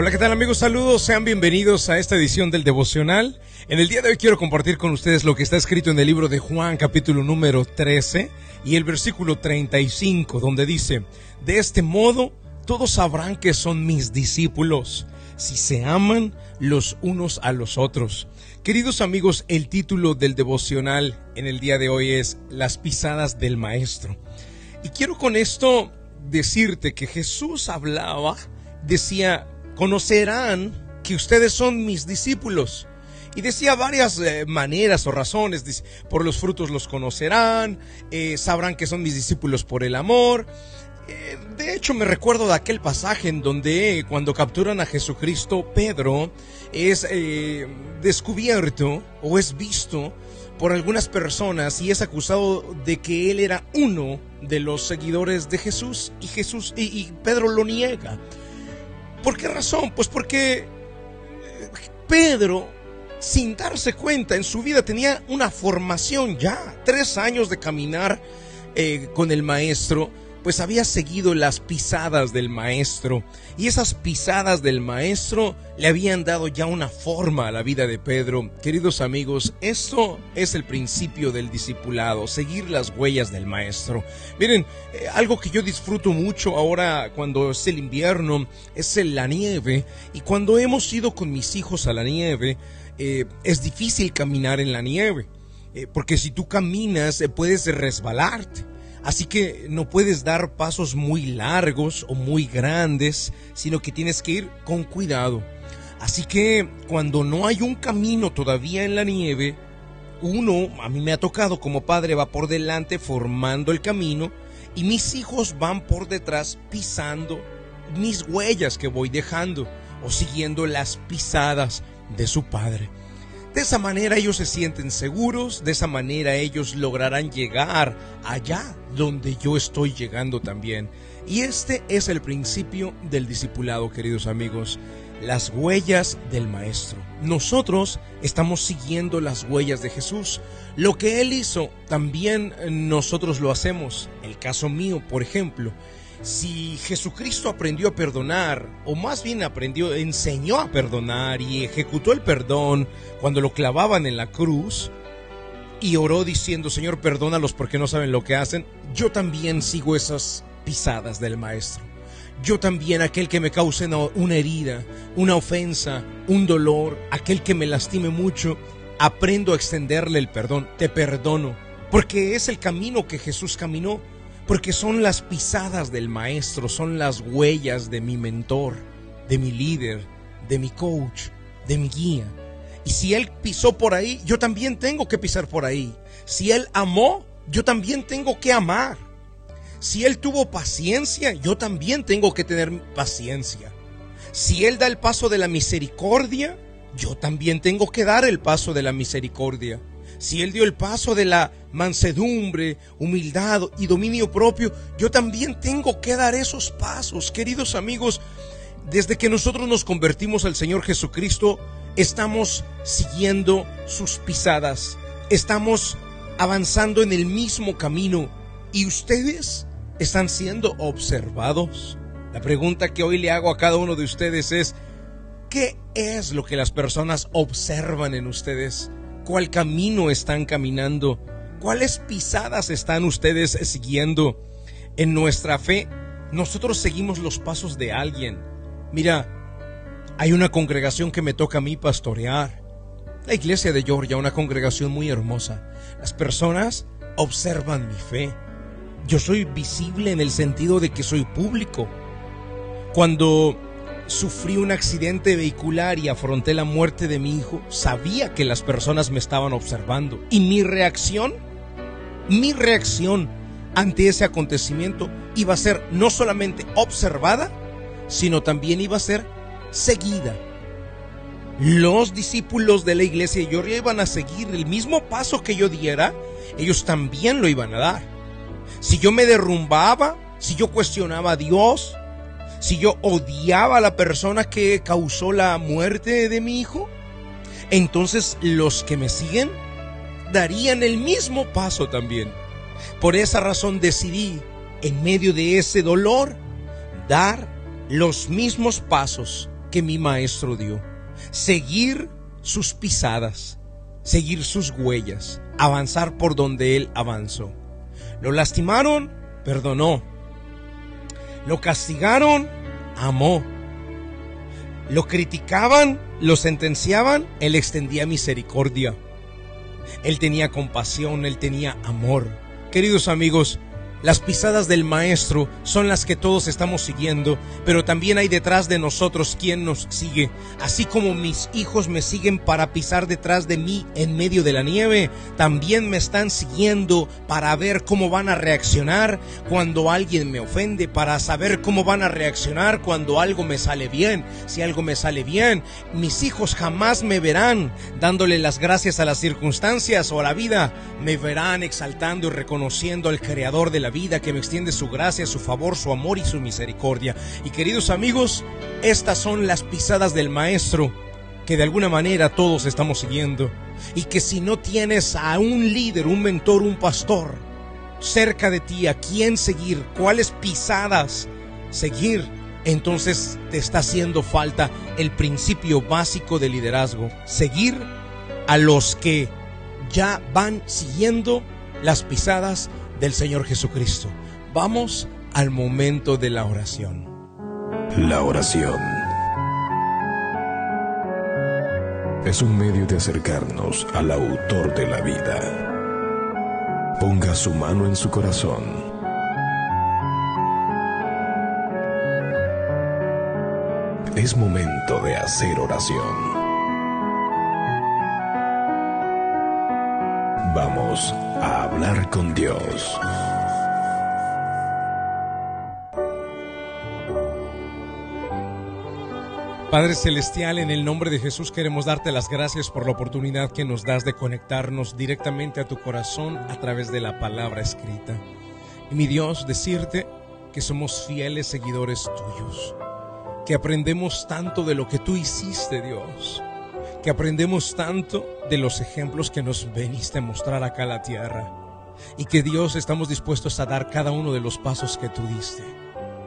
Hola, ¿qué tal amigos? Saludos, sean bienvenidos a esta edición del devocional. En el día de hoy quiero compartir con ustedes lo que está escrito en el libro de Juan capítulo número 13 y el versículo 35 donde dice, de este modo todos sabrán que son mis discípulos si se aman los unos a los otros. Queridos amigos, el título del devocional en el día de hoy es Las pisadas del Maestro. Y quiero con esto decirte que Jesús hablaba, decía, conocerán que ustedes son mis discípulos. Y decía varias eh, maneras o razones, por los frutos los conocerán, eh, sabrán que son mis discípulos por el amor. Eh, de hecho, me recuerdo de aquel pasaje en donde cuando capturan a Jesucristo, Pedro es descubierto o es visto por algunas personas y es acusado de que él era uno de los seguidores de Jesús y Jesús y Pedro lo niega. ¿Por qué razón? Pues porque eh, Pedro, sin darse cuenta, en su vida tenía una formación ya, tres años de caminar eh, con el maestro pues había seguido las pisadas del maestro y esas pisadas del maestro le habían dado ya una forma a la vida de Pedro. Queridos amigos, esto es el principio del discipulado, seguir las huellas del maestro. Miren, eh, algo que yo disfruto mucho ahora cuando es el invierno es la nieve y cuando hemos ido con mis hijos a la nieve eh, es difícil caminar en la nieve. Eh, porque si tú caminas puedes resbalarte. Así que no puedes dar pasos muy largos o muy grandes, sino que tienes que ir con cuidado. Así que cuando no hay un camino todavía en la nieve, uno, a mí me ha tocado como padre, va por delante formando el camino y mis hijos van por detrás pisando mis huellas que voy dejando o siguiendo las pisadas de su padre. De esa manera ellos se sienten seguros, de esa manera ellos lograrán llegar allá donde yo estoy llegando también. Y este es el principio del discipulado, queridos amigos, las huellas del Maestro. Nosotros estamos siguiendo las huellas de Jesús. Lo que Él hizo, también nosotros lo hacemos. El caso mío, por ejemplo, si Jesucristo aprendió a perdonar, o más bien aprendió, enseñó a perdonar y ejecutó el perdón cuando lo clavaban en la cruz, y oró diciendo, Señor, perdónalos porque no saben lo que hacen, yo también sigo esas pisadas del Maestro. Yo también, aquel que me cause una herida, una ofensa, un dolor, aquel que me lastime mucho, aprendo a extenderle el perdón, te perdono, porque es el camino que Jesús caminó porque son las pisadas del maestro, son las huellas de mi mentor, de mi líder, de mi coach, de mi guía. Y si él pisó por ahí, yo también tengo que pisar por ahí. Si él amó, yo también tengo que amar. Si él tuvo paciencia, yo también tengo que tener paciencia. Si él da el paso de la misericordia, yo también tengo que dar el paso de la misericordia si Él dio el paso de la mansedumbre, humildad y dominio propio, yo también tengo que dar esos pasos. Queridos amigos, desde que nosotros nos convertimos al Señor Jesucristo, estamos siguiendo sus pisadas, estamos avanzando en el mismo camino y ustedes están siendo observados. La pregunta que hoy le hago a cada uno de ustedes es, ¿qué es lo que las personas observan en ustedes? cuál camino están caminando, cuáles pisadas están ustedes siguiendo. En nuestra fe, nosotros seguimos los pasos de alguien. Mira, hay una congregación que me toca a mí pastorear. La iglesia de Georgia, una congregación muy hermosa. Las personas observan mi fe. Yo soy visible en el sentido de que soy público. Cuando sufrí un accidente vehicular y afronté la muerte de mi hijo, sabía que las personas me estaban observando. Y mi reacción, mi reacción ante ese acontecimiento iba a ser no solamente observada, sino también iba a ser seguida. Los discípulos de la iglesia yo iban a seguir el mismo paso que yo diera, ellos también lo iban a dar. Si yo me derrumbaba, si yo cuestionaba a Dios, si yo odiaba a la persona que causó la muerte de mi hijo, entonces los que me siguen darían el mismo paso también. Por esa razón decidí, en medio de ese dolor, dar los mismos pasos que mi maestro dio. Seguir sus pisadas, seguir sus huellas, avanzar por donde él avanzó. Lo lastimaron, perdonó. Lo castigaron, amó. Lo criticaban, lo sentenciaban, él extendía misericordia. Él tenía compasión, él tenía amor. Queridos amigos, las pisadas del Maestro son las que todos estamos siguiendo, pero también hay detrás de nosotros quien nos sigue. Así como mis hijos me siguen para pisar detrás de mí en medio de la nieve, también me están siguiendo para ver cómo van a reaccionar cuando alguien me ofende, para saber cómo van a reaccionar cuando algo me sale bien. Si algo me sale bien, mis hijos jamás me verán dándole las gracias a las circunstancias o a la vida, me verán exaltando y reconociendo al Creador de la vida que me extiende su gracia, su favor, su amor y su misericordia. Y queridos amigos, estas son las pisadas del Maestro que de alguna manera todos estamos siguiendo. Y que si no tienes a un líder, un mentor, un pastor cerca de ti, a quien seguir, cuáles pisadas seguir, entonces te está haciendo falta el principio básico de liderazgo. Seguir a los que ya van siguiendo las pisadas del Señor Jesucristo. Vamos al momento de la oración. La oración es un medio de acercarnos al autor de la vida. Ponga su mano en su corazón. Es momento de hacer oración. Vamos a hablar con Dios. Padre Celestial, en el nombre de Jesús queremos darte las gracias por la oportunidad que nos das de conectarnos directamente a tu corazón a través de la palabra escrita. Y mi Dios, decirte que somos fieles seguidores tuyos, que aprendemos tanto de lo que tú hiciste, Dios, que aprendemos tanto de los ejemplos que nos veniste a mostrar acá a la tierra, y que Dios estamos dispuestos a dar cada uno de los pasos que tú diste.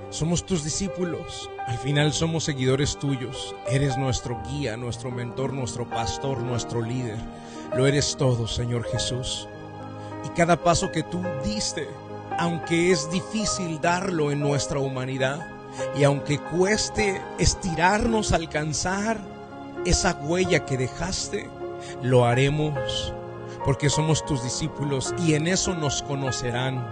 Somos tus discípulos. Al final somos seguidores tuyos. Eres nuestro guía, nuestro mentor, nuestro pastor, nuestro líder. Lo eres todo, Señor Jesús. Y cada paso que tú diste, aunque es difícil darlo en nuestra humanidad, y aunque cueste estirarnos, alcanzar esa huella que dejaste, lo haremos porque somos tus discípulos y en eso nos conocerán.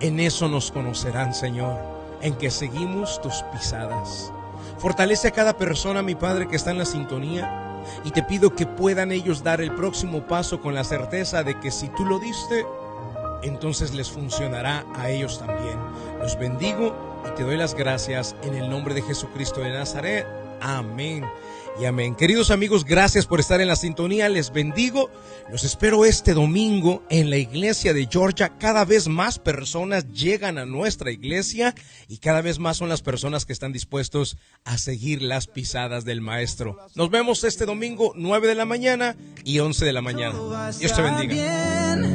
En eso nos conocerán, Señor en que seguimos tus pisadas. Fortalece a cada persona, mi Padre, que está en la sintonía, y te pido que puedan ellos dar el próximo paso con la certeza de que si tú lo diste, entonces les funcionará a ellos también. Los bendigo y te doy las gracias en el nombre de Jesucristo de Nazaret. Amén y amén. Queridos amigos, gracias por estar en la sintonía. Les bendigo. Los espero este domingo en la iglesia de Georgia. Cada vez más personas llegan a nuestra iglesia y cada vez más son las personas que están dispuestos a seguir las pisadas del maestro. Nos vemos este domingo 9 de la mañana y 11 de la mañana. Dios te bendiga.